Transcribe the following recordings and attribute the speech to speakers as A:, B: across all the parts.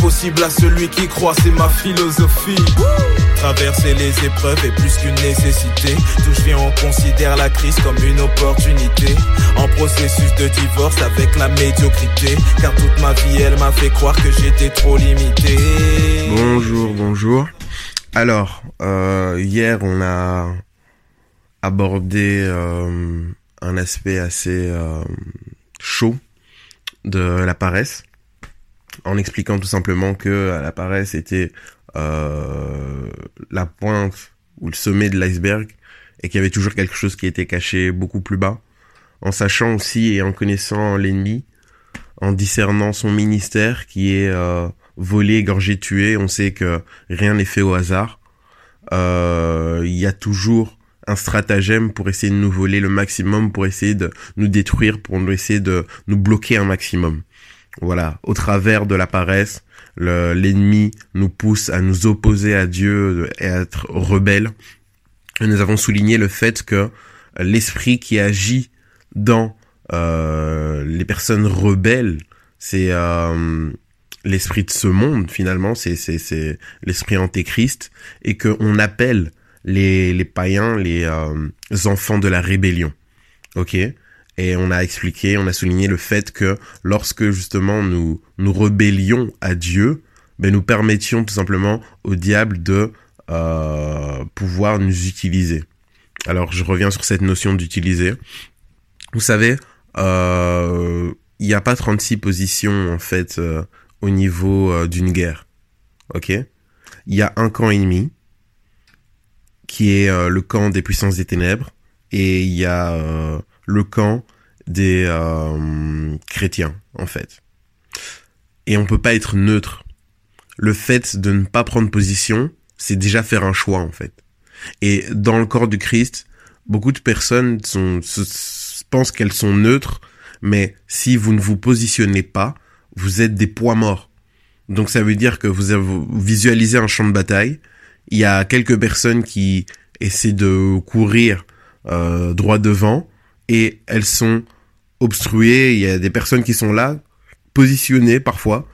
A: possible à celui qui croit, c'est ma philosophie. Traverser les épreuves est plus qu'une nécessité. D'où je viens, on considère la crise comme une opportunité. En processus de divorce avec la médiocrité. Car toute ma vie, elle m'a fait croire que j'étais trop limité.
B: Bonjour, bonjour. Alors, euh, hier, on a abordé euh, un aspect assez euh, chaud de la paresse, en expliquant tout simplement que la paresse était euh, la pointe ou le sommet de l'iceberg et qu'il y avait toujours quelque chose qui était caché beaucoup plus bas, en sachant aussi et en connaissant l'ennemi, en discernant son ministère qui est euh, volé, égorgé, tué, on sait que rien n'est fait au hasard. Euh, il y a toujours un stratagème pour essayer de nous voler le maximum, pour essayer de nous détruire, pour essayer de nous bloquer un maximum. Voilà, au travers de la paresse, l'ennemi nous pousse à nous opposer à Dieu et à être rebelles. Et nous avons souligné le fait que l'esprit qui agit dans euh, les personnes rebelles, c'est euh, l'esprit de ce monde finalement, c'est c'est l'esprit antéchrist et que on appelle les les païens les euh, enfants de la rébellion. OK? Et on a expliqué, on a souligné le fait que lorsque justement nous nous rébellions à Dieu, ben nous permettions tout simplement au diable de euh, pouvoir nous utiliser. Alors je reviens sur cette notion d'utiliser. Vous savez, euh, il n'y a pas 36 positions en fait euh, au niveau euh, d'une guerre. Ok? Il y a un camp ennemi qui est euh, le camp des puissances des ténèbres et il y a le camp des euh, chrétiens en fait. Et on peut pas être neutre. Le fait de ne pas prendre position, c'est déjà faire un choix en fait. Et dans le corps du Christ, beaucoup de personnes sont, se, pensent qu'elles sont neutres, mais si vous ne vous positionnez pas, vous êtes des poids morts. Donc ça veut dire que vous, avez, visualisez un champ de bataille. Il y a quelques personnes qui essaient de courir euh, droit devant et elles sont obstruées. Il y a des personnes qui sont là, positionnées parfois,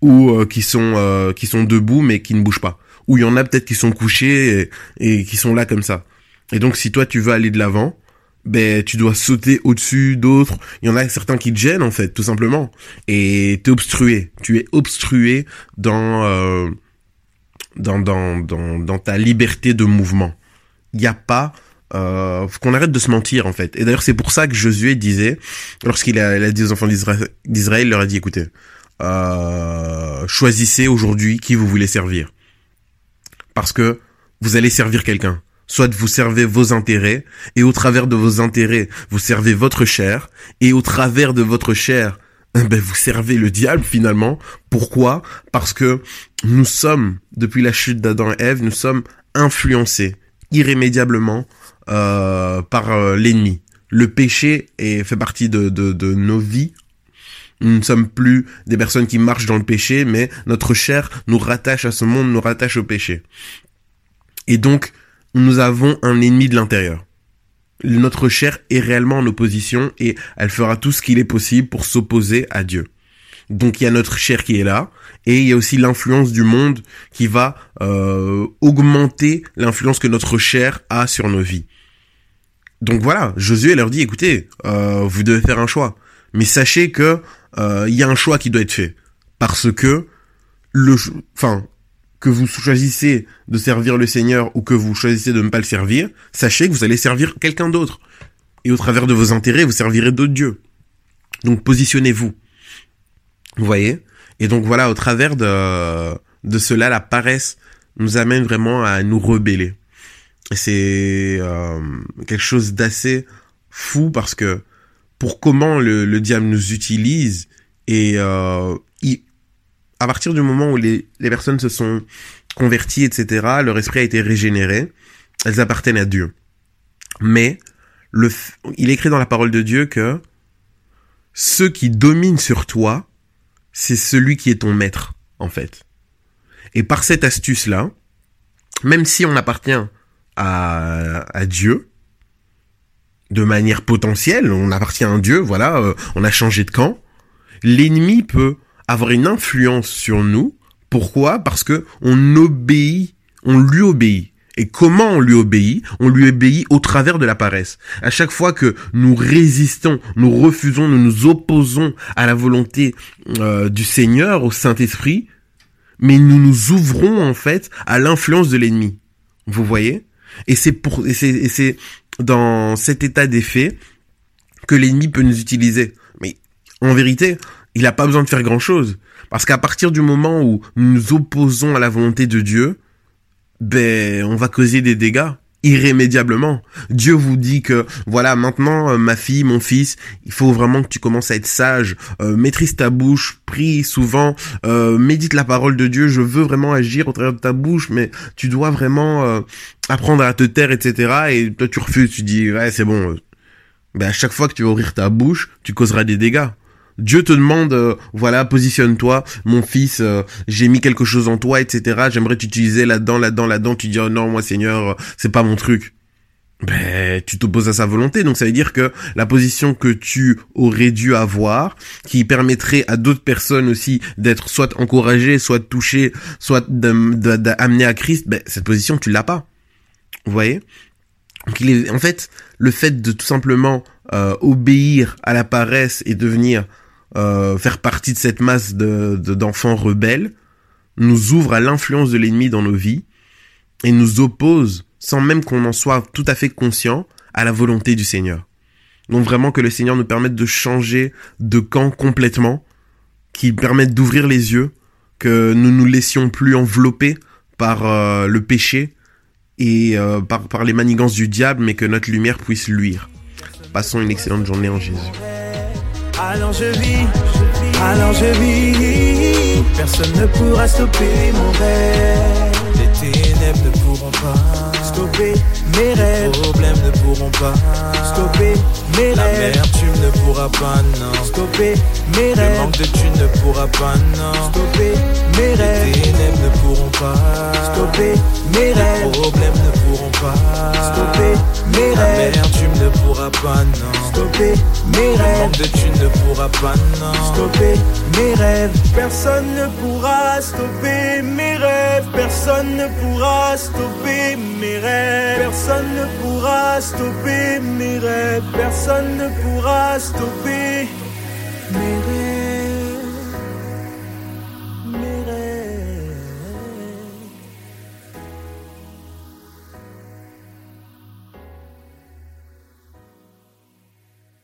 B: ou euh, qui sont euh, qui sont debout mais qui ne bougent pas. Ou il y en a peut-être qui sont couchés et, qui sont là comme ça. Et donc si toi tu veux aller de l'avant, ben tu dois sauter au-dessus d'autres. Il y en a certains qui te gênent en fait, tout simplement. Et t'es obstrué. Tu es obstrué dans euh, dans, dans dans dans ta liberté de mouvement. Il n'y a pas euh, qu'on arrête de se mentir en fait. Et d'ailleurs c'est pour ça que Josué disait, lorsqu'il a, a dit aux enfants d'Israël, il leur a dit écoutez, euh, choisissez aujourd'hui qui vous voulez servir. Parce que vous allez servir quelqu'un. Soit vous servez vos intérêts, et au travers de vos intérêts, vous servez votre chair, et au travers de votre chair, ben vous servez le diable finalement. Pourquoi? Parce que nous sommes, depuis la chute d'Adam et Ève, nous sommes influencés irrémédiablement euh, par euh, l'ennemi. Le péché est, fait partie de, de, de nos vies. Nous ne sommes plus des personnes qui marchent dans le péché, mais notre chair nous rattache à ce monde, nous rattache au péché. Et donc, nous avons un ennemi de l'intérieur. Notre chair est réellement en opposition et elle fera tout ce qu'il est possible pour s'opposer à Dieu. Donc il y a notre chair qui est là et il y a aussi l'influence du monde qui va euh, augmenter l'influence que notre chair a sur nos vies. Donc voilà, Josué leur dit écoutez, euh, vous devez faire un choix, mais sachez que euh, il y a un choix qui doit être fait parce que le, enfin que vous choisissez de servir le Seigneur ou que vous choisissez de ne pas le servir, sachez que vous allez servir quelqu'un d'autre. Et au travers de vos intérêts, vous servirez d'autres dieux. Donc positionnez-vous. Vous voyez? Et donc voilà, au travers de, de cela, la paresse nous amène vraiment à nous rebeller. C'est euh, quelque chose d'assez fou parce que pour comment le, le diable nous utilise et euh, il, à partir du moment où les, les personnes se sont converties, etc., leur esprit a été régénéré, elles appartiennent à Dieu. Mais le, il écrit dans la parole de Dieu que ceux qui dominent sur toi, c'est celui qui est ton maître, en fait. Et par cette astuce-là, même si on appartient à, à Dieu, de manière potentielle, on appartient à un dieu, voilà, euh, on a changé de camp. L'ennemi peut avoir une influence sur nous. Pourquoi? Parce que on obéit, on lui obéit. Et comment on lui obéit? On lui obéit au travers de la paresse. À chaque fois que nous résistons, nous refusons, nous nous opposons à la volonté euh, du Seigneur, au Saint-Esprit, mais nous nous ouvrons en fait à l'influence de l'ennemi. Vous voyez? Et c'est pour et c'est dans cet état d'effet que l'ennemi peut nous utiliser. Mais en vérité, il n'a pas besoin de faire grand-chose. Parce qu'à partir du moment où nous nous opposons à la volonté de Dieu, ben, on va causer des dégâts irrémédiablement. Dieu vous dit que voilà maintenant euh, ma fille, mon fils, il faut vraiment que tu commences à être sage, euh, maîtrise ta bouche, prie souvent, euh, médite la parole de Dieu. Je veux vraiment agir au travers de ta bouche, mais tu dois vraiment apprendre à te taire, etc. Et toi tu refuses, tu dis ouais c'est bon. Ben à chaque fois que tu vas ouvrir ta bouche, tu causeras des dégâts. Dieu te demande, euh, voilà, positionne-toi, mon fils, euh, j'ai mis quelque chose en toi, etc. J'aimerais t'utiliser là-dedans, là-dedans, là-dedans. Tu dis, oh non, moi Seigneur, euh, c'est pas mon truc. Ben, tu t'opposes à sa volonté. Donc ça veut dire que la position que tu aurais dû avoir, qui permettrait à d'autres personnes aussi d'être soit encouragées, soit touchées, soit d'amener à Christ, ben, cette position, tu l'as pas. Vous voyez? Donc il est, en fait, le fait de tout simplement obéir à la paresse et devenir euh, faire partie de cette masse de d'enfants rebelles nous ouvre à l'influence de l'ennemi dans nos vies et nous oppose, sans même qu'on en soit tout à fait conscient, à la volonté du Seigneur. Donc vraiment que le Seigneur nous permette de changer de camp complètement, qu'il permette d'ouvrir les yeux, que nous nous laissions plus envelopper par euh, le péché et euh, par, par les manigances du diable, mais que notre lumière puisse luire. Passons une excellente journée en Jésus.
C: Alors je vis, alors je vis. Personne ne pourra stopper mon rêve. Les ténèbres ne pourront pas stopper mes rêves. Les problèmes ne pourront pas stopper mes rêves. L'amertume ne pourra pas, non. Stopper mes rêves. Le manque de thunes ne pourra pas, non. Stopper mes rêves. Les ténèbres ne pourront pas stopper mes rêves. Les problèmes ne pourront pas stopper mes rêves. Ne pourra pas, non. Stopper mes rêves. Le manque de thunes ne pourra pas, non. Stopper mes rêves. Personne ne pourra stopper mes rêves. Personne ne pourra stopper mes rêves. Personne ne pourra stopper mes rêves. Personne ne pourra stopper mes rêves.